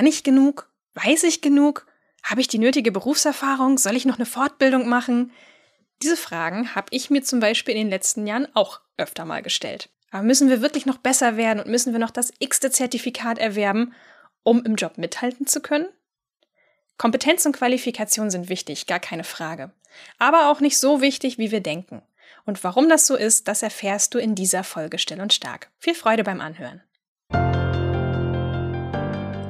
Kann ich genug? Weiß ich genug? Habe ich die nötige Berufserfahrung? Soll ich noch eine Fortbildung machen? Diese Fragen habe ich mir zum Beispiel in den letzten Jahren auch öfter mal gestellt. Aber müssen wir wirklich noch besser werden und müssen wir noch das x-te Zertifikat erwerben, um im Job mithalten zu können? Kompetenz und Qualifikation sind wichtig, gar keine Frage. Aber auch nicht so wichtig, wie wir denken. Und warum das so ist, das erfährst du in dieser Folge Still und Stark. Viel Freude beim Anhören.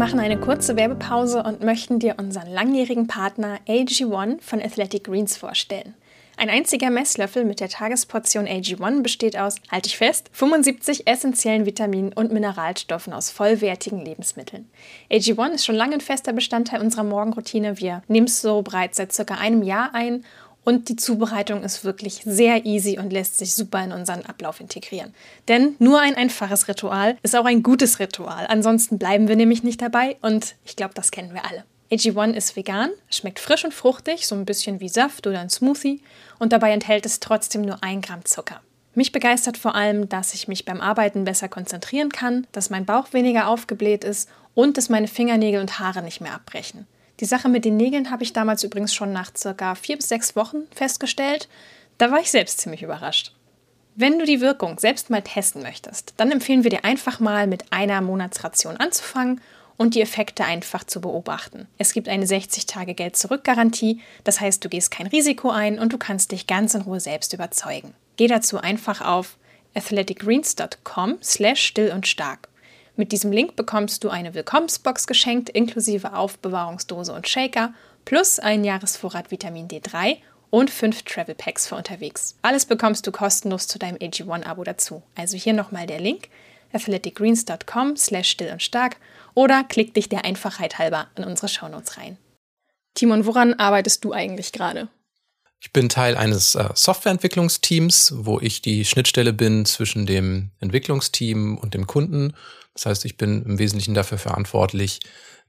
Machen eine kurze Werbepause und möchten dir unseren langjährigen Partner AG1 von Athletic Greens vorstellen. Ein einziger Messlöffel mit der Tagesportion AG1 besteht aus, halte ich fest, 75 essentiellen Vitaminen und Mineralstoffen aus vollwertigen Lebensmitteln. AG1 ist schon lange ein fester Bestandteil unserer Morgenroutine. Wir nehmen es so bereits seit circa einem Jahr ein und die Zubereitung ist wirklich sehr easy und lässt sich super in unseren Ablauf integrieren. Denn nur ein einfaches Ritual ist auch ein gutes Ritual. Ansonsten bleiben wir nämlich nicht dabei und ich glaube, das kennen wir alle. AG1 ist vegan, schmeckt frisch und fruchtig, so ein bisschen wie Saft oder ein Smoothie und dabei enthält es trotzdem nur ein Gramm Zucker. Mich begeistert vor allem, dass ich mich beim Arbeiten besser konzentrieren kann, dass mein Bauch weniger aufgebläht ist und dass meine Fingernägel und Haare nicht mehr abbrechen. Die Sache mit den Nägeln habe ich damals übrigens schon nach circa vier bis sechs Wochen festgestellt. Da war ich selbst ziemlich überrascht. Wenn du die Wirkung selbst mal testen möchtest, dann empfehlen wir dir einfach mal mit einer Monatsration anzufangen und die Effekte einfach zu beobachten. Es gibt eine 60-Tage-Geld-Zurück-Garantie, das heißt, du gehst kein Risiko ein und du kannst dich ganz in Ruhe selbst überzeugen. Geh dazu einfach auf athleticgreens.com slash still und stark. Mit diesem Link bekommst du eine Willkommensbox geschenkt, inklusive Aufbewahrungsdose und Shaker, plus einen Jahresvorrat Vitamin D3 und fünf Travel Packs für unterwegs. Alles bekommst du kostenlos zu deinem AG1-Abo dazu. Also hier nochmal der Link athleticgreens.com slash still und stark oder klick dich der Einfachheit halber in unsere Shownotes rein. Timon, woran arbeitest du eigentlich gerade? Ich bin Teil eines äh, Softwareentwicklungsteams, wo ich die Schnittstelle bin zwischen dem Entwicklungsteam und dem Kunden. Das heißt, ich bin im Wesentlichen dafür verantwortlich,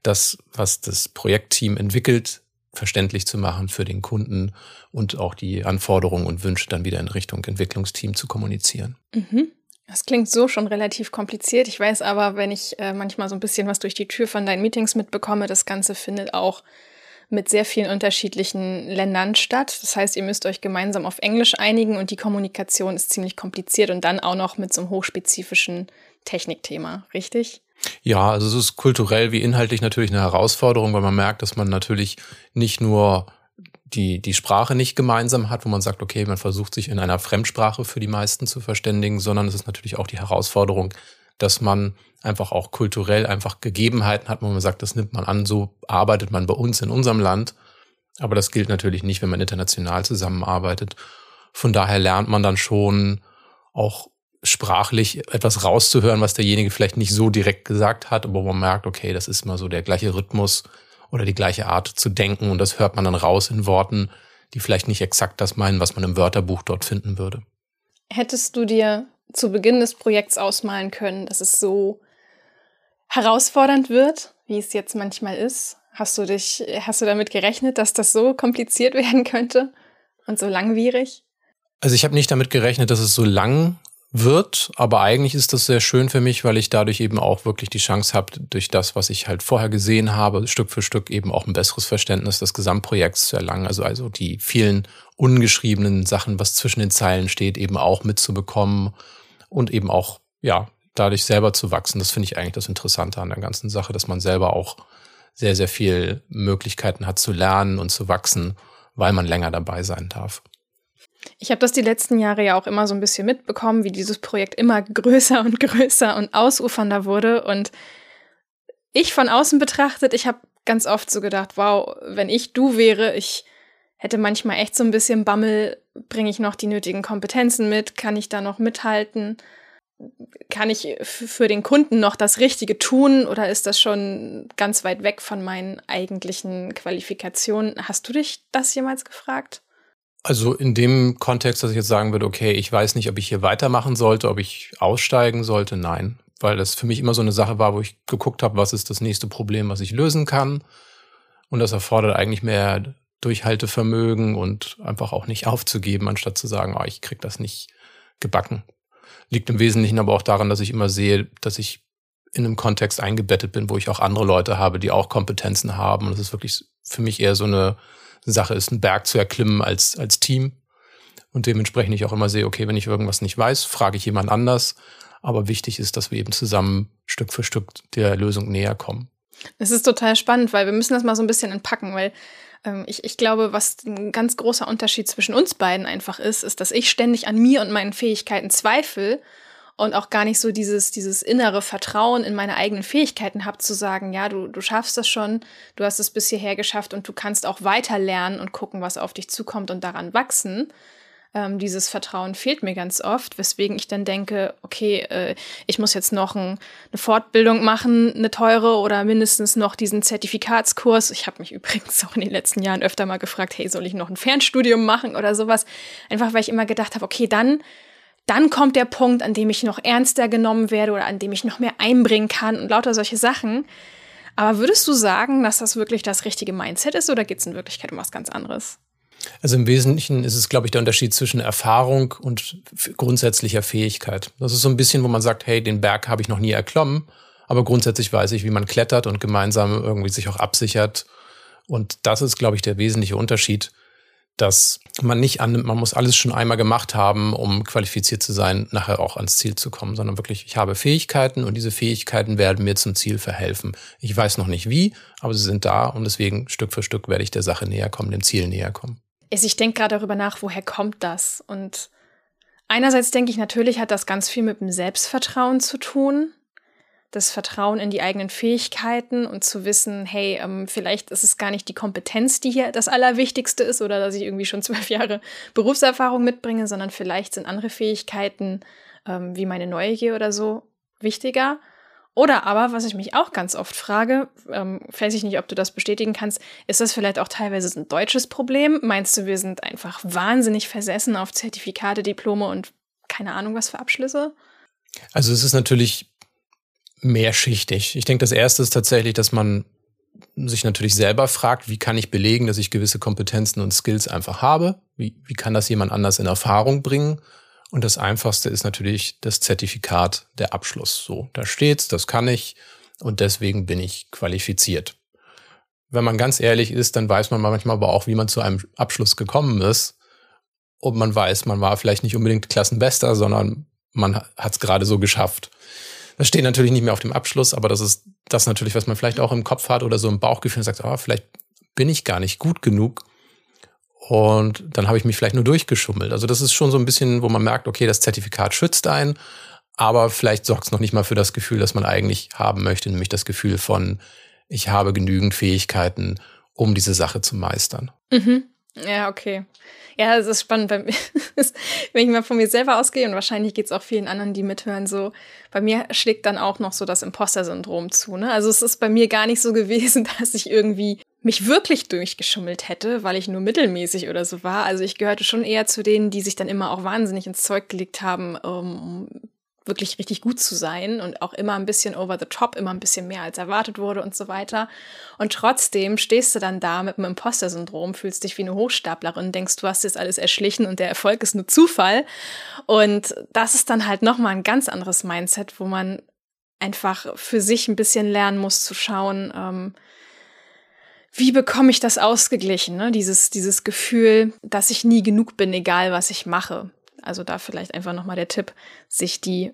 das, was das Projektteam entwickelt, verständlich zu machen für den Kunden und auch die Anforderungen und Wünsche dann wieder in Richtung Entwicklungsteam zu kommunizieren. Mhm. Das klingt so schon relativ kompliziert. Ich weiß aber, wenn ich äh, manchmal so ein bisschen was durch die Tür von deinen Meetings mitbekomme, das Ganze findet auch mit sehr vielen unterschiedlichen Ländern statt. Das heißt, ihr müsst euch gemeinsam auf Englisch einigen und die Kommunikation ist ziemlich kompliziert und dann auch noch mit so einem hochspezifischen Technikthema, richtig? Ja, also es ist kulturell wie inhaltlich natürlich eine Herausforderung, weil man merkt, dass man natürlich nicht nur die, die Sprache nicht gemeinsam hat, wo man sagt, okay, man versucht sich in einer Fremdsprache für die meisten zu verständigen, sondern es ist natürlich auch die Herausforderung, dass man einfach auch kulturell einfach Gegebenheiten hat, wo man sagt, das nimmt man an, so arbeitet man bei uns in unserem Land. Aber das gilt natürlich nicht, wenn man international zusammenarbeitet. Von daher lernt man dann schon auch sprachlich etwas rauszuhören, was derjenige vielleicht nicht so direkt gesagt hat, aber man merkt, okay, das ist immer so der gleiche Rhythmus oder die gleiche Art zu denken und das hört man dann raus in Worten, die vielleicht nicht exakt das meinen, was man im Wörterbuch dort finden würde. Hättest du dir zu Beginn des Projekts ausmalen können, dass es so herausfordernd wird, wie es jetzt manchmal ist? Hast du dich, hast du damit gerechnet, dass das so kompliziert werden könnte und so langwierig? Also ich habe nicht damit gerechnet, dass es so lang wird, aber eigentlich ist das sehr schön für mich, weil ich dadurch eben auch wirklich die Chance habe, durch das, was ich halt vorher gesehen habe, Stück für Stück eben auch ein besseres Verständnis des Gesamtprojekts zu erlangen. Also, also die vielen ungeschriebenen Sachen, was zwischen den Zeilen steht, eben auch mitzubekommen und eben auch, ja, dadurch selber zu wachsen. Das finde ich eigentlich das Interessante an der ganzen Sache, dass man selber auch sehr, sehr viel Möglichkeiten hat zu lernen und zu wachsen, weil man länger dabei sein darf. Ich habe das die letzten Jahre ja auch immer so ein bisschen mitbekommen, wie dieses Projekt immer größer und größer und ausufernder wurde. Und ich von außen betrachtet, ich habe ganz oft so gedacht, wow, wenn ich du wäre, ich hätte manchmal echt so ein bisschen Bammel, bringe ich noch die nötigen Kompetenzen mit, kann ich da noch mithalten? Kann ich für den Kunden noch das Richtige tun oder ist das schon ganz weit weg von meinen eigentlichen Qualifikationen? Hast du dich das jemals gefragt? Also in dem Kontext, dass ich jetzt sagen würde, okay, ich weiß nicht, ob ich hier weitermachen sollte, ob ich aussteigen sollte, nein. Weil das für mich immer so eine Sache war, wo ich geguckt habe, was ist das nächste Problem, was ich lösen kann. Und das erfordert eigentlich mehr Durchhaltevermögen und einfach auch nicht aufzugeben, anstatt zu sagen, oh, ich krieg das nicht gebacken. Liegt im Wesentlichen aber auch daran, dass ich immer sehe, dass ich in einem Kontext eingebettet bin, wo ich auch andere Leute habe, die auch Kompetenzen haben. Und es ist wirklich für mich eher so eine Sache ist, einen Berg zu erklimmen als, als Team. Und dementsprechend ich auch immer sehe, okay, wenn ich irgendwas nicht weiß, frage ich jemand anders. Aber wichtig ist, dass wir eben zusammen Stück für Stück der Lösung näher kommen. Es ist total spannend, weil wir müssen das mal so ein bisschen entpacken, weil ich, ich glaube, was ein ganz großer Unterschied zwischen uns beiden einfach ist, ist, dass ich ständig an mir und meinen Fähigkeiten zweifle und auch gar nicht so dieses, dieses innere Vertrauen in meine eigenen Fähigkeiten habe, zu sagen, ja, du, du schaffst das schon, du hast es bis hierher geschafft und du kannst auch weiter lernen und gucken, was auf dich zukommt und daran wachsen. Ähm, dieses Vertrauen fehlt mir ganz oft, weswegen ich dann denke, okay, äh, ich muss jetzt noch ein, eine Fortbildung machen, eine teure oder mindestens noch diesen Zertifikatskurs. Ich habe mich übrigens auch in den letzten Jahren öfter mal gefragt, hey, soll ich noch ein Fernstudium machen oder sowas? Einfach weil ich immer gedacht habe, okay, dann dann kommt der Punkt, an dem ich noch ernster genommen werde oder an dem ich noch mehr einbringen kann und lauter solche Sachen. Aber würdest du sagen, dass das wirklich das richtige Mindset ist oder geht es in Wirklichkeit um was ganz anderes? Also im Wesentlichen ist es, glaube ich, der Unterschied zwischen Erfahrung und grundsätzlicher Fähigkeit. Das ist so ein bisschen, wo man sagt, hey, den Berg habe ich noch nie erklommen, aber grundsätzlich weiß ich, wie man klettert und gemeinsam irgendwie sich auch absichert. Und das ist, glaube ich, der wesentliche Unterschied dass man nicht annimmt, man muss alles schon einmal gemacht haben, um qualifiziert zu sein, nachher auch ans Ziel zu kommen, sondern wirklich, ich habe Fähigkeiten und diese Fähigkeiten werden mir zum Ziel verhelfen. Ich weiß noch nicht wie, aber sie sind da und deswegen Stück für Stück werde ich der Sache näher kommen, dem Ziel näher kommen. Also ich denke gerade darüber nach, woher kommt das? Und einerseits denke ich, natürlich hat das ganz viel mit dem Selbstvertrauen zu tun das Vertrauen in die eigenen Fähigkeiten und zu wissen, hey, ähm, vielleicht ist es gar nicht die Kompetenz, die hier das Allerwichtigste ist oder dass ich irgendwie schon zwölf Jahre Berufserfahrung mitbringe, sondern vielleicht sind andere Fähigkeiten ähm, wie meine Neugier oder so wichtiger. Oder aber, was ich mich auch ganz oft frage, ähm, weiß ich nicht, ob du das bestätigen kannst, ist das vielleicht auch teilweise ein deutsches Problem? Meinst du, wir sind einfach wahnsinnig versessen auf Zertifikate, Diplome und keine Ahnung was für Abschlüsse? Also es ist natürlich mehrschichtig. Ich denke, das erste ist tatsächlich, dass man sich natürlich selber fragt, wie kann ich belegen, dass ich gewisse Kompetenzen und Skills einfach habe? Wie, wie kann das jemand anders in Erfahrung bringen? Und das einfachste ist natürlich das Zertifikat, der Abschluss. So, da steht's, das kann ich und deswegen bin ich qualifiziert. Wenn man ganz ehrlich ist, dann weiß man manchmal aber auch, wie man zu einem Abschluss gekommen ist. Und man weiß, man war vielleicht nicht unbedingt Klassenbester, sondern man hat es gerade so geschafft. Das steht natürlich nicht mehr auf dem Abschluss, aber das ist das natürlich, was man vielleicht auch im Kopf hat oder so im Bauchgefühl und sagt, oh, vielleicht bin ich gar nicht gut genug. Und dann habe ich mich vielleicht nur durchgeschummelt. Also das ist schon so ein bisschen, wo man merkt, okay, das Zertifikat schützt einen, aber vielleicht sorgt es noch nicht mal für das Gefühl, das man eigentlich haben möchte, nämlich das Gefühl von, ich habe genügend Fähigkeiten, um diese Sache zu meistern. Mhm. Ja, okay. Ja, es ist spannend, bei mir, wenn ich mal von mir selber ausgehe und wahrscheinlich geht es auch vielen anderen, die mithören, so, bei mir schlägt dann auch noch so das Imposter-Syndrom zu. Ne? Also es ist bei mir gar nicht so gewesen, dass ich irgendwie mich wirklich durchgeschummelt hätte, weil ich nur mittelmäßig oder so war. Also ich gehörte schon eher zu denen, die sich dann immer auch wahnsinnig ins Zeug gelegt haben, um wirklich richtig gut zu sein und auch immer ein bisschen over the top, immer ein bisschen mehr als erwartet wurde und so weiter. Und trotzdem stehst du dann da mit dem Imposter-Syndrom, fühlst dich wie eine Hochstaplerin, denkst, du hast jetzt alles erschlichen und der Erfolg ist nur Zufall. Und das ist dann halt nochmal ein ganz anderes Mindset, wo man einfach für sich ein bisschen lernen muss zu schauen, ähm, wie bekomme ich das ausgeglichen, ne? dieses, dieses Gefühl, dass ich nie genug bin, egal was ich mache. Also da vielleicht einfach nochmal der Tipp, sich die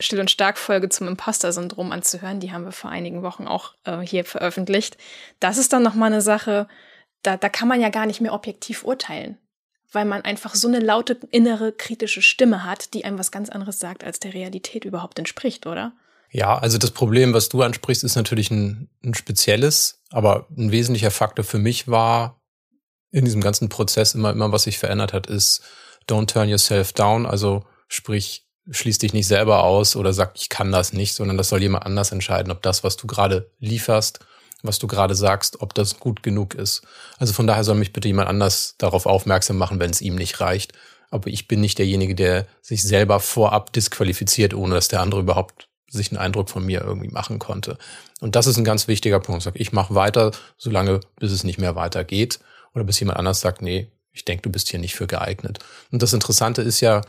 Still- und Stark-Folge zum Imposter-Syndrom anzuhören. Die haben wir vor einigen Wochen auch äh, hier veröffentlicht. Das ist dann nochmal eine Sache, da, da kann man ja gar nicht mehr objektiv urteilen, weil man einfach so eine laute innere kritische Stimme hat, die einem was ganz anderes sagt, als der Realität überhaupt entspricht, oder? Ja, also das Problem, was du ansprichst, ist natürlich ein, ein spezielles, aber ein wesentlicher Faktor für mich war in diesem ganzen Prozess immer, immer was sich verändert hat, ist, don't turn yourself down, also sprich, schließ dich nicht selber aus oder sag, ich kann das nicht, sondern das soll jemand anders entscheiden, ob das, was du gerade lieferst, was du gerade sagst, ob das gut genug ist. Also von daher soll mich bitte jemand anders darauf aufmerksam machen, wenn es ihm nicht reicht. Aber ich bin nicht derjenige, der sich selber vorab disqualifiziert, ohne dass der andere überhaupt sich einen Eindruck von mir irgendwie machen konnte. Und das ist ein ganz wichtiger Punkt. Ich mache weiter, solange bis es nicht mehr weitergeht oder bis jemand anders sagt, nee, ich denke, du bist hier nicht für geeignet. Und das Interessante ist ja,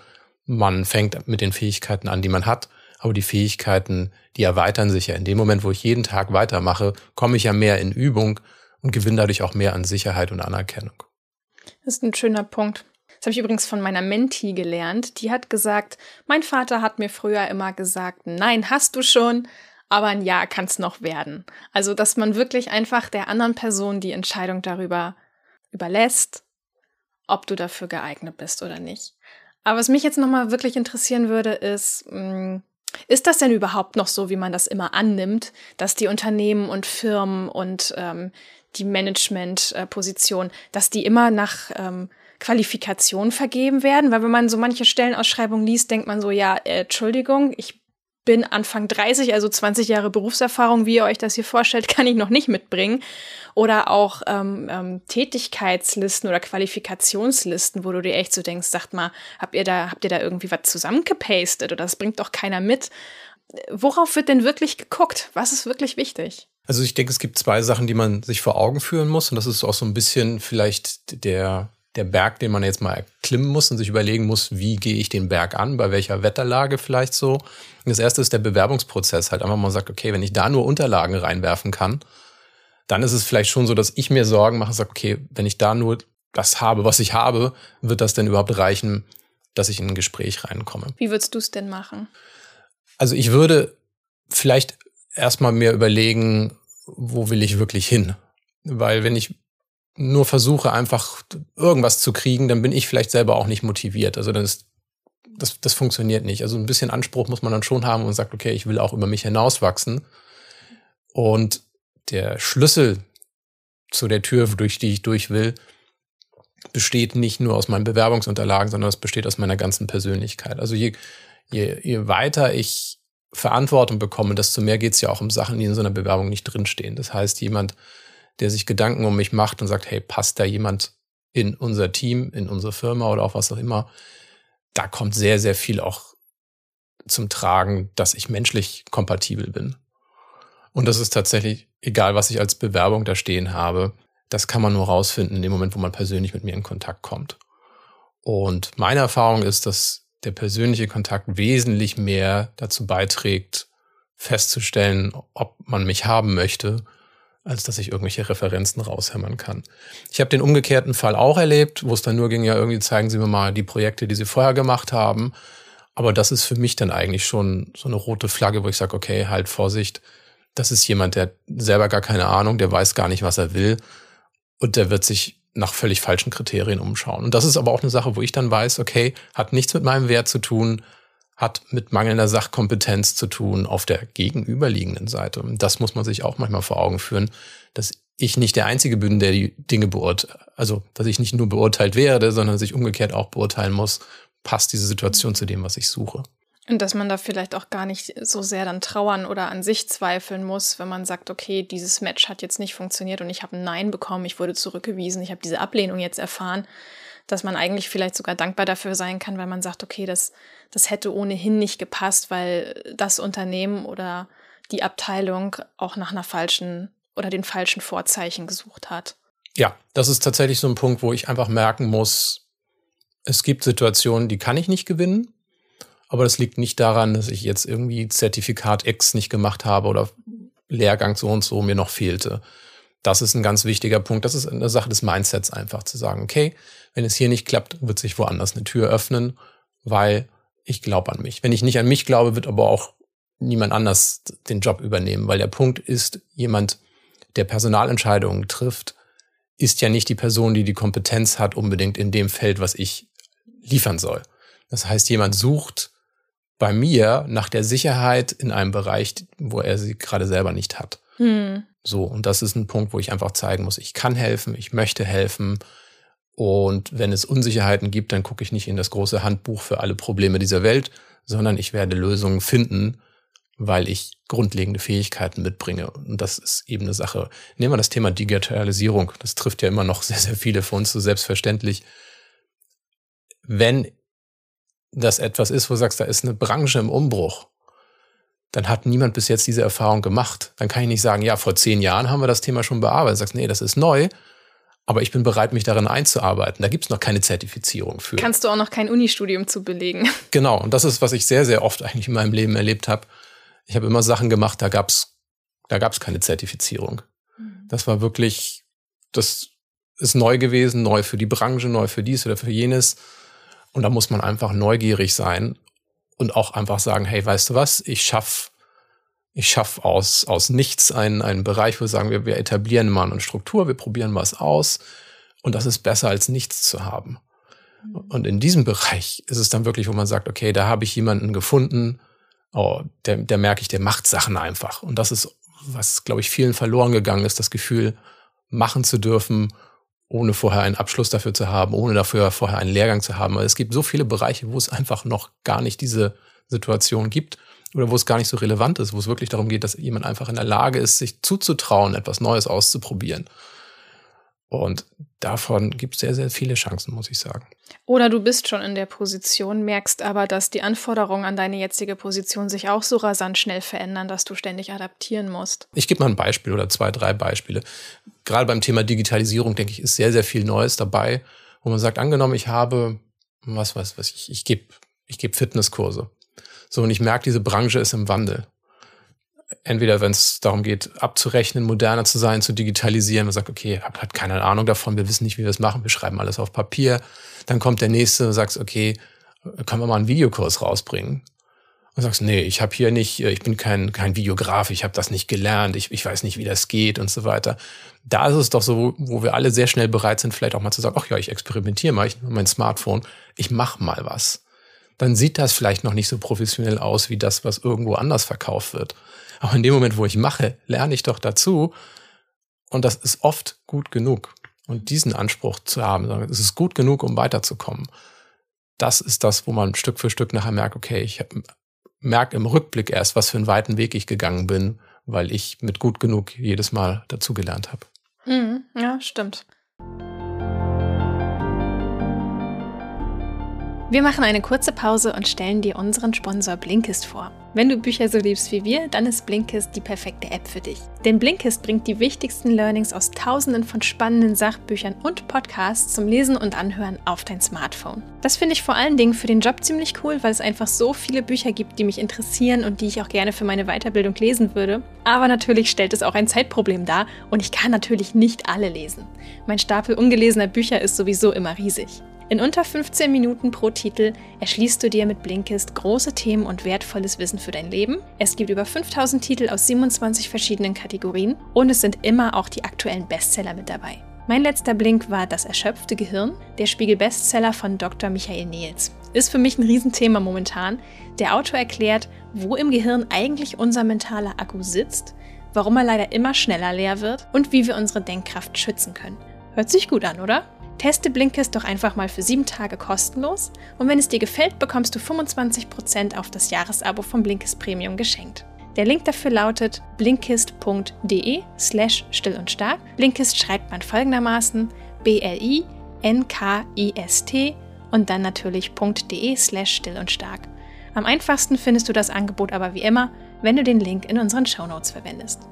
man fängt mit den Fähigkeiten an, die man hat, aber die Fähigkeiten, die erweitern sich ja. In dem Moment, wo ich jeden Tag weitermache, komme ich ja mehr in Übung und gewinne dadurch auch mehr an Sicherheit und Anerkennung. Das ist ein schöner Punkt. Das habe ich übrigens von meiner Menti gelernt. Die hat gesagt, mein Vater hat mir früher immer gesagt, nein, hast du schon, aber ein Ja kann es noch werden. Also, dass man wirklich einfach der anderen Person die Entscheidung darüber überlässt, ob du dafür geeignet bist oder nicht. Aber was mich jetzt nochmal wirklich interessieren würde, ist, mm, ist das denn überhaupt noch so, wie man das immer annimmt, dass die Unternehmen und Firmen und ähm, die Managementposition, dass die immer nach ähm, Qualifikation vergeben werden? Weil wenn man so manche Stellenausschreibungen liest, denkt man so, ja, äh, Entschuldigung, ich bin Anfang 30, also 20 Jahre Berufserfahrung, wie ihr euch das hier vorstellt, kann ich noch nicht mitbringen. Oder auch ähm, ähm, Tätigkeitslisten oder Qualifikationslisten, wo du dir echt so denkst, sagt mal, habt ihr da, habt ihr da irgendwie was zusammengepastet oder das bringt doch keiner mit? Worauf wird denn wirklich geguckt? Was ist wirklich wichtig? Also ich denke, es gibt zwei Sachen, die man sich vor Augen führen muss. Und das ist auch so ein bisschen vielleicht der der Berg, den man jetzt mal erklimmen muss und sich überlegen muss, wie gehe ich den Berg an, bei welcher Wetterlage vielleicht so. Und das erste ist der Bewerbungsprozess, halt einfach mal sagt, okay, wenn ich da nur Unterlagen reinwerfen kann, dann ist es vielleicht schon so, dass ich mir Sorgen mache, sage, okay, wenn ich da nur das habe, was ich habe, wird das denn überhaupt reichen, dass ich in ein Gespräch reinkomme? Wie würdest du es denn machen? Also ich würde vielleicht erstmal mir überlegen, wo will ich wirklich hin? Weil wenn ich nur versuche, einfach irgendwas zu kriegen, dann bin ich vielleicht selber auch nicht motiviert. Also dann ist, das, das funktioniert nicht. Also ein bisschen Anspruch muss man dann schon haben und sagt, okay, ich will auch über mich hinauswachsen. Und der Schlüssel zu der Tür, durch die ich durch will, besteht nicht nur aus meinen Bewerbungsunterlagen, sondern es besteht aus meiner ganzen Persönlichkeit. Also je, je, je weiter ich Verantwortung bekomme, desto mehr geht es ja auch um Sachen, die in so einer Bewerbung nicht drinstehen. Das heißt, jemand der sich Gedanken um mich macht und sagt, hey, passt da jemand in unser Team, in unsere Firma oder auch was auch immer, da kommt sehr, sehr viel auch zum Tragen, dass ich menschlich kompatibel bin. Und das ist tatsächlich, egal was ich als Bewerbung da stehen habe, das kann man nur rausfinden in dem Moment, wo man persönlich mit mir in Kontakt kommt. Und meine Erfahrung ist, dass der persönliche Kontakt wesentlich mehr dazu beiträgt, festzustellen, ob man mich haben möchte als dass ich irgendwelche Referenzen raushämmern kann. Ich habe den umgekehrten Fall auch erlebt, wo es dann nur ging, ja, irgendwie zeigen Sie mir mal die Projekte, die Sie vorher gemacht haben. Aber das ist für mich dann eigentlich schon so eine rote Flagge, wo ich sage, okay, halt Vorsicht, das ist jemand, der selber gar keine Ahnung, der weiß gar nicht, was er will und der wird sich nach völlig falschen Kriterien umschauen. Und das ist aber auch eine Sache, wo ich dann weiß, okay, hat nichts mit meinem Wert zu tun, hat mit mangelnder Sachkompetenz zu tun auf der gegenüberliegenden Seite. Und das muss man sich auch manchmal vor Augen führen, dass ich nicht der Einzige bin, der die Dinge beurteilt, also dass ich nicht nur beurteilt werde, sondern dass ich umgekehrt auch beurteilen muss, passt diese Situation zu dem, was ich suche. Und dass man da vielleicht auch gar nicht so sehr dann trauern oder an sich zweifeln muss, wenn man sagt, okay, dieses Match hat jetzt nicht funktioniert und ich habe ein Nein bekommen, ich wurde zurückgewiesen, ich habe diese Ablehnung jetzt erfahren, dass man eigentlich vielleicht sogar dankbar dafür sein kann, weil man sagt, okay, das, das hätte ohnehin nicht gepasst, weil das Unternehmen oder die Abteilung auch nach einer falschen oder den falschen Vorzeichen gesucht hat. Ja, das ist tatsächlich so ein Punkt, wo ich einfach merken muss, es gibt Situationen, die kann ich nicht gewinnen. Aber das liegt nicht daran, dass ich jetzt irgendwie Zertifikat X nicht gemacht habe oder Lehrgang so und so mir noch fehlte. Das ist ein ganz wichtiger Punkt. Das ist eine Sache des Mindsets einfach zu sagen, okay, wenn es hier nicht klappt, wird sich woanders eine Tür öffnen, weil ich glaube an mich. Wenn ich nicht an mich glaube, wird aber auch niemand anders den Job übernehmen, weil der Punkt ist, jemand, der Personalentscheidungen trifft, ist ja nicht die Person, die die Kompetenz hat, unbedingt in dem Feld, was ich liefern soll. Das heißt, jemand sucht bei mir nach der Sicherheit in einem Bereich, wo er sie gerade selber nicht hat. Hm. So, und das ist ein Punkt, wo ich einfach zeigen muss, ich kann helfen, ich möchte helfen und wenn es Unsicherheiten gibt, dann gucke ich nicht in das große Handbuch für alle Probleme dieser Welt, sondern ich werde Lösungen finden, weil ich grundlegende Fähigkeiten mitbringe. Und das ist eben eine Sache. Nehmen wir das Thema Digitalisierung. Das trifft ja immer noch sehr, sehr viele für uns so selbstverständlich. Wenn das etwas ist, wo du sagst, da ist eine Branche im Umbruch, dann hat niemand bis jetzt diese Erfahrung gemacht. Dann kann ich nicht sagen, ja, vor zehn Jahren haben wir das Thema schon bearbeitet. Du sagst, nee, das ist neu, aber ich bin bereit, mich darin einzuarbeiten. Da gibt es noch keine Zertifizierung für. Kannst du auch noch kein Unistudium zu belegen. Genau, und das ist, was ich sehr, sehr oft eigentlich in meinem Leben erlebt habe. Ich habe immer Sachen gemacht, da gab's, da gab's keine Zertifizierung. Mhm. Das war wirklich, das ist neu gewesen, neu für die Branche, neu für dies oder für jenes. Und da muss man einfach neugierig sein und auch einfach sagen, hey, weißt du was, ich schaff, ich schaff aus, aus nichts einen, einen Bereich, wo wir sagen, wir, wir etablieren mal eine Struktur, wir probieren was aus und das ist besser als nichts zu haben. Mhm. Und in diesem Bereich ist es dann wirklich, wo man sagt, okay, da habe ich jemanden gefunden, oh, der, der merke ich, der macht Sachen einfach. Und das ist, was, glaube ich, vielen verloren gegangen ist, das Gefühl, machen zu dürfen ohne vorher einen Abschluss dafür zu haben, ohne dafür vorher einen Lehrgang zu haben. es gibt so viele Bereiche, wo es einfach noch gar nicht diese Situation gibt oder wo es gar nicht so relevant ist, wo es wirklich darum geht, dass jemand einfach in der Lage ist, sich zuzutrauen, etwas Neues auszuprobieren. Und davon gibt es sehr, sehr viele Chancen, muss ich sagen. Oder du bist schon in der Position, merkst aber, dass die Anforderungen an deine jetzige Position sich auch so rasant schnell verändern, dass du ständig adaptieren musst. Ich gebe mal ein Beispiel oder zwei, drei Beispiele. Gerade beim Thema Digitalisierung, denke ich, ist sehr, sehr viel Neues dabei, wo man sagt, angenommen, ich habe, was weiß was ich, ich gebe ich geb Fitnesskurse. So, und ich merke, diese Branche ist im Wandel entweder wenn es darum geht, abzurechnen, moderner zu sein, zu digitalisieren, man sagt, okay, hab halt keine Ahnung davon, wir wissen nicht, wie wir es machen, wir schreiben alles auf Papier. Dann kommt der nächste und sagt, okay, können wir mal einen Videokurs rausbringen? Und sagst, nee, ich habe hier nicht, ich bin kein, kein Videograf, ich habe das nicht gelernt, ich, ich weiß nicht, wie das geht und so weiter. Da ist es doch so, wo wir alle sehr schnell bereit sind, vielleicht auch mal zu sagen, ach ja, ich experimentiere mal, ich nehme mein Smartphone, ich mach mal was. Dann sieht das vielleicht noch nicht so professionell aus wie das, was irgendwo anders verkauft wird. Aber in dem Moment, wo ich mache, lerne ich doch dazu. Und das ist oft gut genug. Und diesen Anspruch zu haben, es ist gut genug, um weiterzukommen. Das ist das, wo man Stück für Stück nachher merkt, okay, ich merke im Rückblick erst, was für einen weiten Weg ich gegangen bin, weil ich mit gut genug jedes Mal dazugelernt habe. Mhm, ja, stimmt. Wir machen eine kurze Pause und stellen dir unseren Sponsor Blinkist vor. Wenn du Bücher so liebst wie wir, dann ist Blinkist die perfekte App für dich. Denn Blinkist bringt die wichtigsten Learnings aus tausenden von spannenden Sachbüchern und Podcasts zum Lesen und Anhören auf dein Smartphone. Das finde ich vor allen Dingen für den Job ziemlich cool, weil es einfach so viele Bücher gibt, die mich interessieren und die ich auch gerne für meine Weiterbildung lesen würde. Aber natürlich stellt es auch ein Zeitproblem dar und ich kann natürlich nicht alle lesen. Mein Stapel ungelesener Bücher ist sowieso immer riesig. In unter 15 Minuten pro Titel erschließt du dir mit Blinkist große Themen und wertvolles Wissen für dein Leben. Es gibt über 5000 Titel aus 27 verschiedenen Kategorien und es sind immer auch die aktuellen Bestseller mit dabei. Mein letzter Blink war Das erschöpfte Gehirn, der Spiegel-Bestseller von Dr. Michael Nils. Ist für mich ein Riesenthema momentan. Der Autor erklärt, wo im Gehirn eigentlich unser mentaler Akku sitzt, warum er leider immer schneller leer wird und wie wir unsere Denkkraft schützen können. Hört sich gut an, oder? Teste Blinkist doch einfach mal für sieben Tage kostenlos und wenn es dir gefällt, bekommst du 25% auf das Jahresabo von Blinkist Premium geschenkt. Der Link dafür lautet blinkist.de slash still und stark. Blinkist schreibt man folgendermaßen B-L-I-N-K-I-S-T und dann natürlich .de slash still und stark. Am einfachsten findest du das Angebot aber wie immer, wenn du den Link in unseren Shownotes verwendest.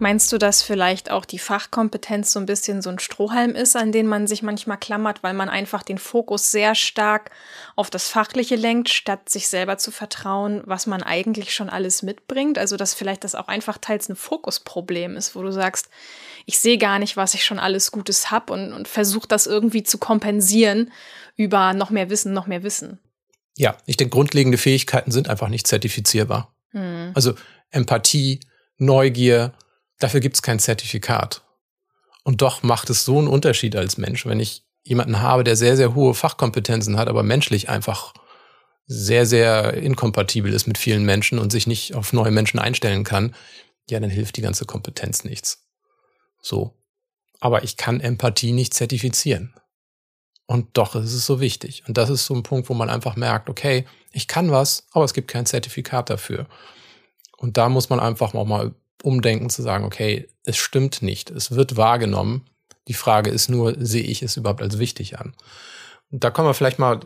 Meinst du, dass vielleicht auch die Fachkompetenz so ein bisschen so ein Strohhalm ist, an den man sich manchmal klammert, weil man einfach den Fokus sehr stark auf das Fachliche lenkt, statt sich selber zu vertrauen, was man eigentlich schon alles mitbringt? Also, dass vielleicht das auch einfach teils ein Fokusproblem ist, wo du sagst, ich sehe gar nicht, was ich schon alles Gutes habe und, und versuche das irgendwie zu kompensieren über noch mehr Wissen, noch mehr Wissen. Ja, ich denke, grundlegende Fähigkeiten sind einfach nicht zertifizierbar. Hm. Also Empathie, Neugier, Dafür gibt es kein Zertifikat. Und doch macht es so einen Unterschied als Mensch, wenn ich jemanden habe, der sehr, sehr hohe Fachkompetenzen hat, aber menschlich einfach sehr, sehr inkompatibel ist mit vielen Menschen und sich nicht auf neue Menschen einstellen kann, ja, dann hilft die ganze Kompetenz nichts. So. Aber ich kann Empathie nicht zertifizieren. Und doch ist es so wichtig. Und das ist so ein Punkt, wo man einfach merkt, okay, Ich kann was, aber es gibt kein Zertifikat dafür. Und da muss man einfach auch mal umdenken zu sagen, okay, es stimmt nicht, es wird wahrgenommen. Die Frage ist nur, sehe ich es überhaupt als wichtig an? Und da kommen wir vielleicht mal,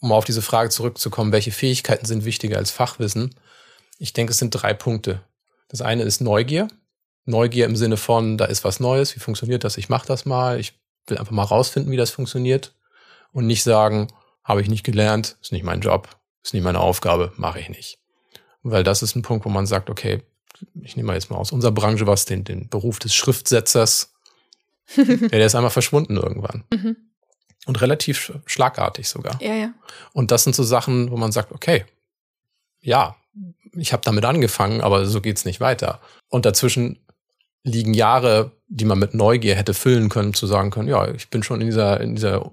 um auf diese Frage zurückzukommen, welche Fähigkeiten sind wichtiger als Fachwissen? Ich denke, es sind drei Punkte. Das eine ist Neugier. Neugier im Sinne von, da ist was Neues, wie funktioniert das, ich mache das mal, ich will einfach mal rausfinden, wie das funktioniert und nicht sagen, habe ich nicht gelernt, ist nicht mein Job, ist nicht meine Aufgabe, mache ich nicht. Weil das ist ein Punkt, wo man sagt, okay, ich nehme mal jetzt mal aus unserer Branche was, den, den Beruf des Schriftsetzers, ja, der ist einmal verschwunden irgendwann. Mhm. Und relativ schlagartig sogar. Ja, ja. Und das sind so Sachen, wo man sagt, okay, ja, ich habe damit angefangen, aber so geht's nicht weiter. Und dazwischen liegen Jahre, die man mit Neugier hätte füllen können, zu sagen können, ja, ich bin schon in dieser, in dieser,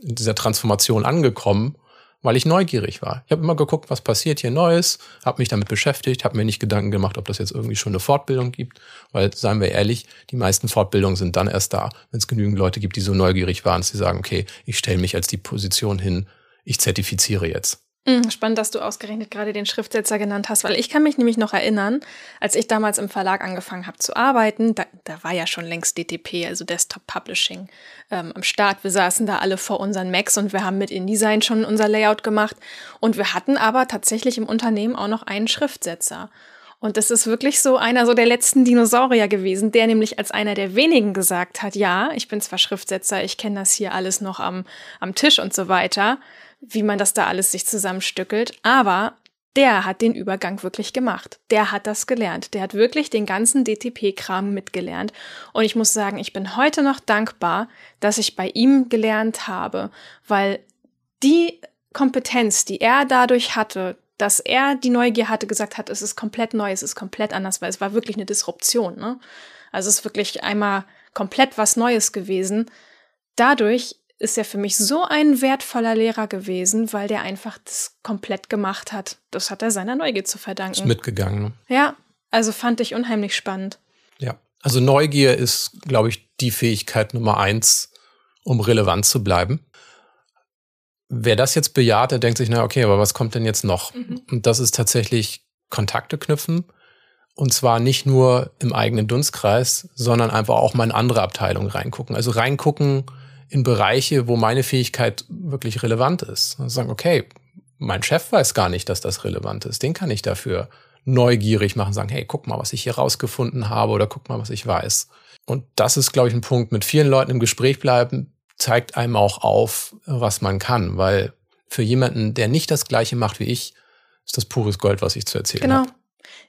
in dieser Transformation angekommen, weil ich neugierig war. Ich habe immer geguckt, was passiert hier Neues, habe mich damit beschäftigt, habe mir nicht Gedanken gemacht, ob das jetzt irgendwie schon eine Fortbildung gibt, weil, seien wir ehrlich, die meisten Fortbildungen sind dann erst da, wenn es genügend Leute gibt, die so neugierig waren, dass sie sagen, okay, ich stelle mich als die Position hin, ich zertifiziere jetzt. Mhm, spannend, dass du ausgerechnet gerade den Schriftsetzer genannt hast, weil ich kann mich nämlich noch erinnern, als ich damals im Verlag angefangen habe zu arbeiten, da, da war ja schon längst DTP, also Desktop Publishing, ähm, am Start. Wir saßen da alle vor unseren Macs und wir haben mit InDesign schon unser Layout gemacht und wir hatten aber tatsächlich im Unternehmen auch noch einen Schriftsetzer. Und das ist wirklich so einer so der letzten Dinosaurier gewesen, der nämlich als einer der wenigen gesagt hat, ja, ich bin zwar Schriftsetzer, ich kenne das hier alles noch am, am Tisch und so weiter, wie man das da alles sich zusammenstückelt, aber der hat den Übergang wirklich gemacht. Der hat das gelernt. Der hat wirklich den ganzen DTP-Kram mitgelernt. Und ich muss sagen, ich bin heute noch dankbar, dass ich bei ihm gelernt habe, weil die Kompetenz, die er dadurch hatte, dass er die Neugier hatte, gesagt hat, es ist komplett neu, es ist komplett anders, weil es war wirklich eine Disruption. Ne? Also es ist wirklich einmal komplett was Neues gewesen. Dadurch ist er für mich so ein wertvoller Lehrer gewesen, weil der einfach das komplett gemacht hat. Das hat er seiner Neugier zu verdanken. Ist mitgegangen. Ne? Ja, also fand ich unheimlich spannend. Ja, also Neugier ist, glaube ich, die Fähigkeit Nummer eins, um relevant zu bleiben. Wer das jetzt bejaht, der denkt sich, na okay, aber was kommt denn jetzt noch? Mhm. Und das ist tatsächlich Kontakte knüpfen. Und zwar nicht nur im eigenen Dunstkreis, sondern einfach auch mal in andere Abteilungen reingucken. Also reingucken, in Bereiche, wo meine Fähigkeit wirklich relevant ist. Und sagen, okay, mein Chef weiß gar nicht, dass das relevant ist. Den kann ich dafür neugierig machen, sagen, hey, guck mal, was ich hier rausgefunden habe oder guck mal, was ich weiß. Und das ist, glaube ich, ein Punkt, mit vielen Leuten im Gespräch bleiben, zeigt einem auch auf, was man kann, weil für jemanden, der nicht das Gleiche macht wie ich, ist das pures Gold, was ich zu erzählen genau. habe.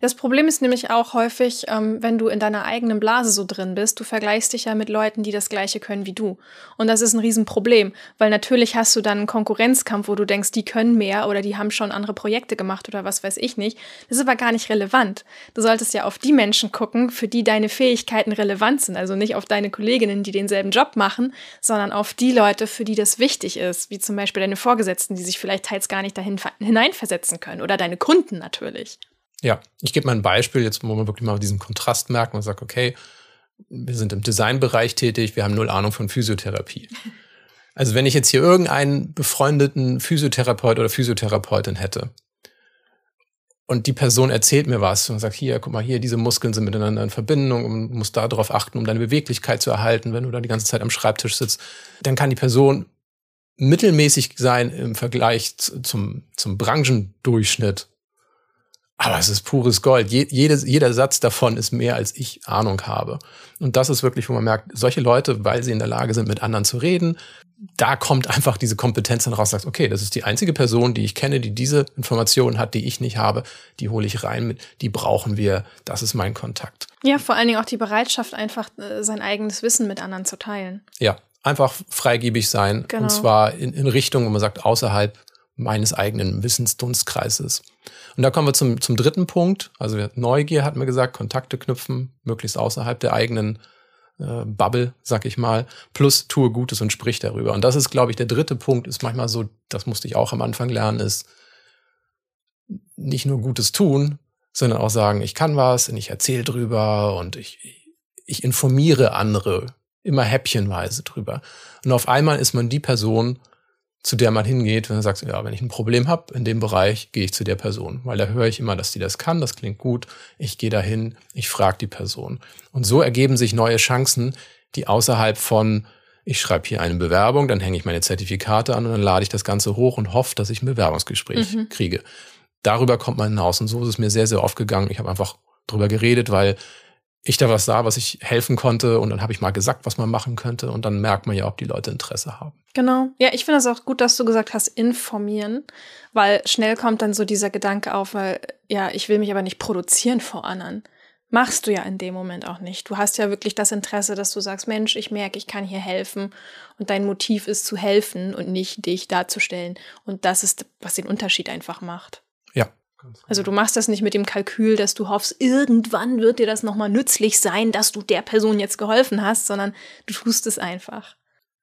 Das Problem ist nämlich auch häufig, ähm, wenn du in deiner eigenen Blase so drin bist, du vergleichst dich ja mit Leuten, die das Gleiche können wie du. Und das ist ein Riesenproblem, weil natürlich hast du dann einen Konkurrenzkampf, wo du denkst, die können mehr oder die haben schon andere Projekte gemacht oder was weiß ich nicht. Das ist aber gar nicht relevant. Du solltest ja auf die Menschen gucken, für die deine Fähigkeiten relevant sind. Also nicht auf deine Kolleginnen, die denselben Job machen, sondern auf die Leute, für die das wichtig ist, wie zum Beispiel deine Vorgesetzten, die sich vielleicht teils gar nicht dahin hineinversetzen können oder deine Kunden natürlich. Ja, ich gebe mal ein Beispiel, jetzt wo man wirklich mal diesen Kontrast merkt. Man sagt, okay, wir sind im Designbereich tätig, wir haben null Ahnung von Physiotherapie. Also wenn ich jetzt hier irgendeinen befreundeten Physiotherapeut oder Physiotherapeutin hätte und die Person erzählt mir was und sagt, hier, guck mal hier, diese Muskeln sind miteinander in Verbindung und musst darauf achten, um deine Beweglichkeit zu erhalten, wenn du da die ganze Zeit am Schreibtisch sitzt, dann kann die Person mittelmäßig sein im Vergleich zum, zum Branchendurchschnitt aber es ist pures Gold. Je, jedes, jeder Satz davon ist mehr, als ich Ahnung habe. Und das ist wirklich, wo man merkt, solche Leute, weil sie in der Lage sind, mit anderen zu reden, da kommt einfach diese Kompetenz dann raus, sagst, okay, das ist die einzige Person, die ich kenne, die diese Informationen hat, die ich nicht habe, die hole ich rein mit, die brauchen wir, das ist mein Kontakt. Ja, vor allen Dingen auch die Bereitschaft, einfach äh, sein eigenes Wissen mit anderen zu teilen. Ja, einfach freigebig sein. Genau. Und zwar in, in Richtung, wo man sagt, außerhalb meines eigenen Wissensdunstkreises. Und da kommen wir zum, zum dritten Punkt. Also Neugier hatten wir gesagt, Kontakte knüpfen, möglichst außerhalb der eigenen äh, Bubble, sag ich mal, plus tue Gutes und sprich darüber. Und das ist, glaube ich, der dritte Punkt, ist manchmal so, das musste ich auch am Anfang lernen, ist nicht nur Gutes tun, sondern auch sagen, ich kann was und ich erzähle drüber und ich, ich informiere andere immer häppchenweise drüber. Und auf einmal ist man die Person, zu der man hingeht, wenn du sagst, ja, wenn ich ein Problem habe in dem Bereich, gehe ich zu der Person, weil da höre ich immer, dass die das kann, das klingt gut, ich gehe dahin, ich frage die Person. Und so ergeben sich neue Chancen, die außerhalb von ich schreibe hier eine Bewerbung, dann hänge ich meine Zertifikate an und dann lade ich das Ganze hoch und hoffe, dass ich ein Bewerbungsgespräch mhm. kriege. Darüber kommt man hinaus und so ist es mir sehr, sehr oft gegangen. Ich habe einfach drüber geredet, weil ich da was sah, was ich helfen konnte und dann habe ich mal gesagt, was man machen könnte und dann merkt man ja, ob die Leute Interesse haben. Genau. Ja, ich finde es auch gut, dass du gesagt hast, informieren, weil schnell kommt dann so dieser Gedanke auf, weil ja, ich will mich aber nicht produzieren vor anderen machst du ja in dem Moment auch nicht. Du hast ja wirklich das Interesse, dass du sagst, Mensch, ich merke, ich kann hier helfen und dein Motiv ist zu helfen und nicht dich darzustellen. Und das ist, was den Unterschied einfach macht. Ja. Also du machst das nicht mit dem Kalkül, dass du hoffst, irgendwann wird dir das nochmal nützlich sein, dass du der Person jetzt geholfen hast, sondern du tust es einfach.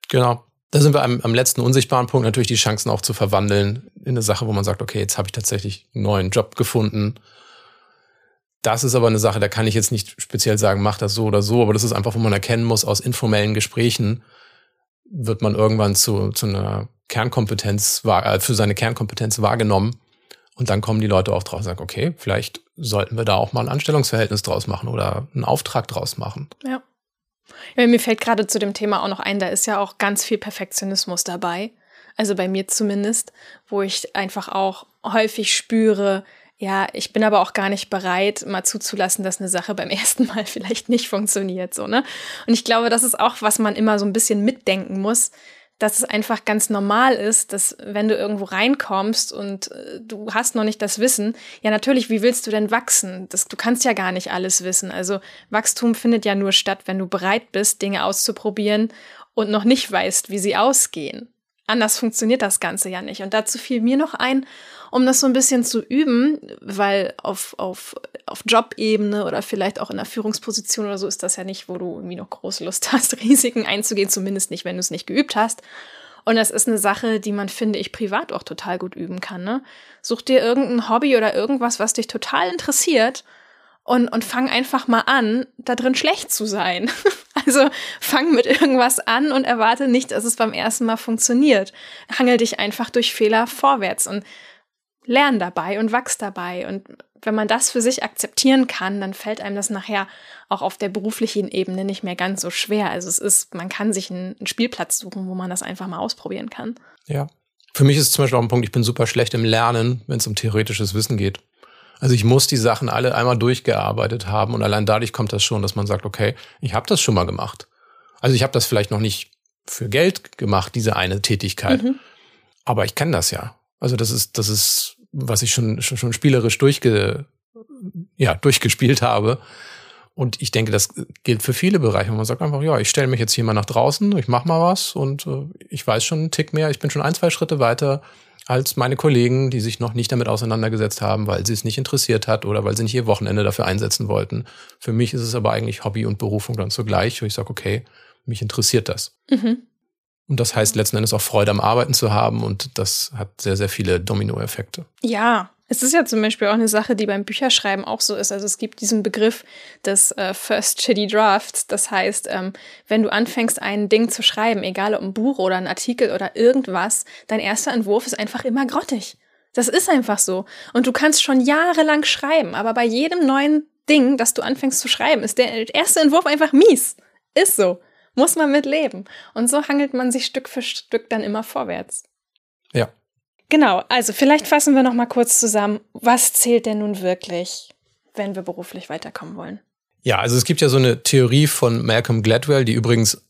Genau. Da sind wir am, am letzten unsichtbaren Punkt natürlich die Chancen auch zu verwandeln in eine Sache, wo man sagt, okay, jetzt habe ich tatsächlich einen neuen Job gefunden das ist aber eine Sache, da kann ich jetzt nicht speziell sagen, mach das so oder so, aber das ist einfach, wo man erkennen muss, aus informellen Gesprächen wird man irgendwann zu, zu einer Kernkompetenz, äh, für seine Kernkompetenz wahrgenommen. Und dann kommen die Leute auch drauf und sagen, okay, vielleicht sollten wir da auch mal ein Anstellungsverhältnis draus machen oder einen Auftrag draus machen. Ja. ja mir fällt gerade zu dem Thema auch noch ein, da ist ja auch ganz viel Perfektionismus dabei. Also bei mir zumindest, wo ich einfach auch häufig spüre, ja, ich bin aber auch gar nicht bereit, mal zuzulassen, dass eine Sache beim ersten Mal vielleicht nicht funktioniert, so, ne? Und ich glaube, das ist auch, was man immer so ein bisschen mitdenken muss, dass es einfach ganz normal ist, dass wenn du irgendwo reinkommst und äh, du hast noch nicht das Wissen, ja natürlich, wie willst du denn wachsen? Das, du kannst ja gar nicht alles wissen. Also Wachstum findet ja nur statt, wenn du bereit bist, Dinge auszuprobieren und noch nicht weißt, wie sie ausgehen. Anders funktioniert das Ganze ja nicht. Und dazu fiel mir noch ein, um das so ein bisschen zu üben, weil auf, auf, auf Jobebene oder vielleicht auch in der Führungsposition oder so ist das ja nicht, wo du irgendwie noch große Lust hast, Risiken einzugehen, zumindest nicht, wenn du es nicht geübt hast. Und das ist eine Sache, die man, finde ich, privat auch total gut üben kann. Ne? Such dir irgendein Hobby oder irgendwas, was dich total interessiert und, und fang einfach mal an, da drin schlecht zu sein. Also fang mit irgendwas an und erwarte nicht, dass es beim ersten Mal funktioniert. Hangel dich einfach durch Fehler vorwärts und lern dabei und wachs dabei. Und wenn man das für sich akzeptieren kann, dann fällt einem das nachher auch auf der beruflichen Ebene nicht mehr ganz so schwer. Also es ist, man kann sich einen, Spielplatz suchen, wo man das einfach mal ausprobieren kann. Ja. Für mich ist es zum Beispiel auch ein Punkt, ich bin super schlecht im Lernen, wenn es um theoretisches Wissen geht. Also ich muss die Sachen alle einmal durchgearbeitet haben und allein dadurch kommt das schon, dass man sagt, okay, ich habe das schon mal gemacht. Also ich habe das vielleicht noch nicht für Geld gemacht, diese eine Tätigkeit, mhm. aber ich kenne das ja. Also das ist, das ist, was ich schon, schon, schon spielerisch durchge, ja, durchgespielt habe. Und ich denke, das gilt für viele Bereiche. Man sagt einfach, ja, ich stelle mich jetzt hier mal nach draußen, ich mache mal was und äh, ich weiß schon einen Tick mehr, ich bin schon ein, zwei Schritte weiter als meine Kollegen, die sich noch nicht damit auseinandergesetzt haben, weil sie es nicht interessiert hat oder weil sie nicht ihr Wochenende dafür einsetzen wollten. Für mich ist es aber eigentlich Hobby und Berufung dann zugleich, wo ich sage, okay, mich interessiert das. Mhm. Und das heißt letzten Endes auch Freude am Arbeiten zu haben und das hat sehr, sehr viele Dominoeffekte. Ja, es ist ja zum Beispiel auch eine Sache, die beim Bücherschreiben auch so ist. Also es gibt diesen Begriff des äh, First Shitty Drafts. Das heißt, ähm, wenn du anfängst, ein Ding zu schreiben, egal ob ein Buch oder ein Artikel oder irgendwas, dein erster Entwurf ist einfach immer grottig. Das ist einfach so. Und du kannst schon jahrelang schreiben, aber bei jedem neuen Ding, das du anfängst zu schreiben, ist der erste Entwurf einfach mies. Ist so muss man mit leben. Und so hangelt man sich Stück für Stück dann immer vorwärts. Ja. Genau, also vielleicht fassen wir noch mal kurz zusammen, was zählt denn nun wirklich, wenn wir beruflich weiterkommen wollen? Ja, also es gibt ja so eine Theorie von Malcolm Gladwell, die übrigens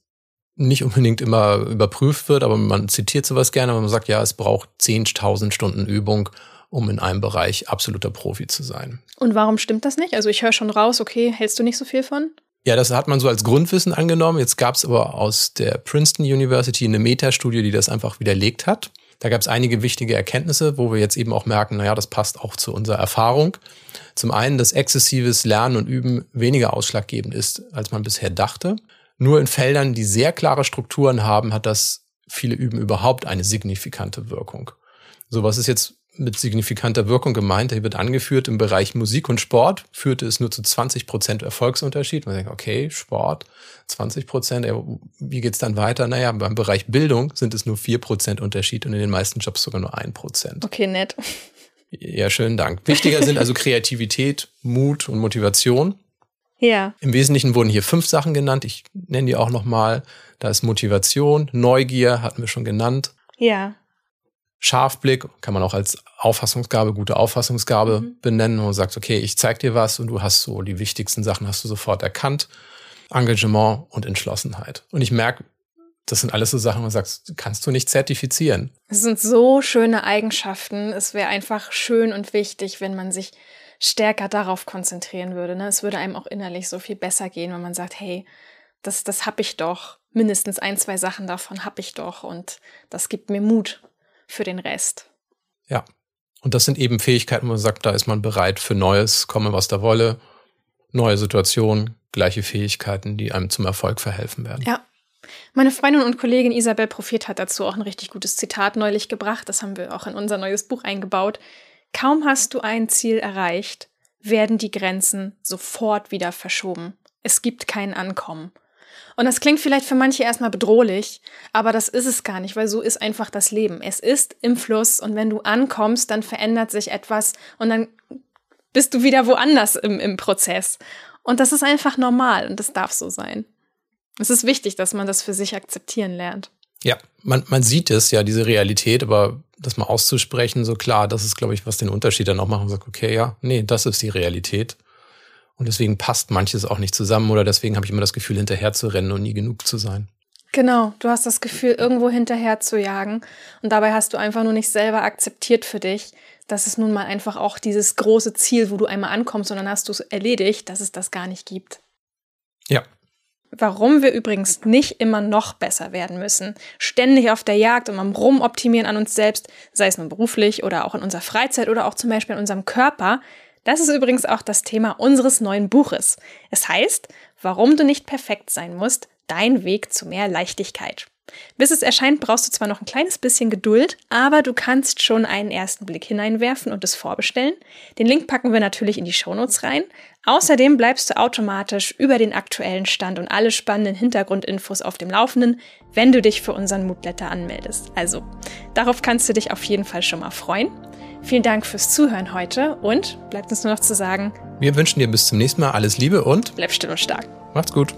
nicht unbedingt immer überprüft wird, aber man zitiert sowas gerne, wenn man sagt, ja, es braucht 10.000 Stunden Übung, um in einem Bereich absoluter Profi zu sein. Und warum stimmt das nicht? Also ich höre schon raus, okay, hältst du nicht so viel von? Ja, das hat man so als Grundwissen angenommen. Jetzt gab es aber aus der Princeton University eine Metastudie, die das einfach widerlegt hat. Da gab es einige wichtige Erkenntnisse, wo wir jetzt eben auch merken, naja, das passt auch zu unserer Erfahrung. Zum einen, dass exzessives Lernen und Üben weniger ausschlaggebend ist, als man bisher dachte. Nur in Feldern, die sehr klare Strukturen haben, hat das viele Üben überhaupt eine signifikante Wirkung. So, was ist jetzt mit signifikanter Wirkung gemeint. Hier wird angeführt, im Bereich Musik und Sport führte es nur zu 20 Prozent Erfolgsunterschied. Man denkt, okay, Sport, 20 Prozent, wie geht's dann weiter? Naja, beim Bereich Bildung sind es nur 4 Prozent Unterschied und in den meisten Jobs sogar nur 1 Prozent. Okay, nett. Ja, schönen Dank. Wichtiger sind also Kreativität, Mut und Motivation. Ja. Im Wesentlichen wurden hier fünf Sachen genannt. Ich nenne die auch nochmal. Da ist Motivation, Neugier, hatten wir schon genannt. Ja. Scharfblick kann man auch als Auffassungsgabe, gute Auffassungsgabe Mhm. benennen, wo man sagt, okay, ich zeig dir was und du hast so die wichtigsten Sachen hast du sofort erkannt. Engagement und Entschlossenheit. Und ich merke, das sind alles so Sachen, wo man sagt, kannst du nicht zertifizieren. Es sind so schöne Eigenschaften. Es wäre einfach schön und wichtig, wenn man sich stärker darauf konzentrieren würde. Ne? Es würde einem auch innerlich so viel besser gehen, wenn man sagt, hey, das, das habe ich doch. Mindestens ein, zwei Sachen davon habe ich doch. Und das gibt mir Mut für den Rest. Ja. Und das sind eben Fähigkeiten, wo man sagt, da ist man bereit für Neues, komme was da wolle, neue Situationen, gleiche Fähigkeiten, die einem zum Erfolg verhelfen werden. Ja. Meine Freundin und Kollegin Isabel Prophet hat dazu auch ein richtig gutes Zitat neulich gebracht. Das haben wir auch in unser neues Buch eingebaut. Kaum hast du ein Ziel erreicht, werden die Grenzen sofort wieder verschoben. Es gibt kein Ankommen. Und das klingt vielleicht für manche erstmal bedrohlich, aber das ist es gar nicht, weil so ist einfach das Leben. Es ist im Fluss und wenn du ankommst, dann verändert sich etwas und dann bist du wieder woanders im, im Prozess. Und das ist einfach normal und das darf so sein. Es ist wichtig, dass man das für sich akzeptieren lernt. Ja, man, man sieht es ja, diese Realität, aber das mal auszusprechen, so klar, das ist, glaube ich, was den Unterschied dann auch macht. Man sagt, okay, ja, nee, das ist die Realität. Und deswegen passt manches auch nicht zusammen oder deswegen habe ich immer das Gefühl, hinterher zu rennen und nie genug zu sein. Genau, du hast das Gefühl, irgendwo hinterher zu jagen und dabei hast du einfach nur nicht selber akzeptiert für dich, dass es nun mal einfach auch dieses große Ziel, wo du einmal ankommst und dann hast du es erledigt, dass es das gar nicht gibt. Ja. Warum wir übrigens nicht immer noch besser werden müssen, ständig auf der Jagd und am Rumoptimieren an uns selbst, sei es nun beruflich oder auch in unserer Freizeit oder auch zum Beispiel in unserem Körper, das ist übrigens auch das Thema unseres neuen Buches. Es heißt, warum du nicht perfekt sein musst, dein Weg zu mehr Leichtigkeit. Bis es erscheint, brauchst du zwar noch ein kleines bisschen Geduld, aber du kannst schon einen ersten Blick hineinwerfen und es vorbestellen. Den Link packen wir natürlich in die Shownotes rein. Außerdem bleibst du automatisch über den aktuellen Stand und alle spannenden Hintergrundinfos auf dem Laufenden, wenn du dich für unseren Moodletter anmeldest. Also, darauf kannst du dich auf jeden Fall schon mal freuen. Vielen Dank fürs Zuhören heute und bleibt uns nur noch zu sagen, Wir wünschen dir bis zum nächsten Mal alles Liebe und bleib still und stark. macht's gut.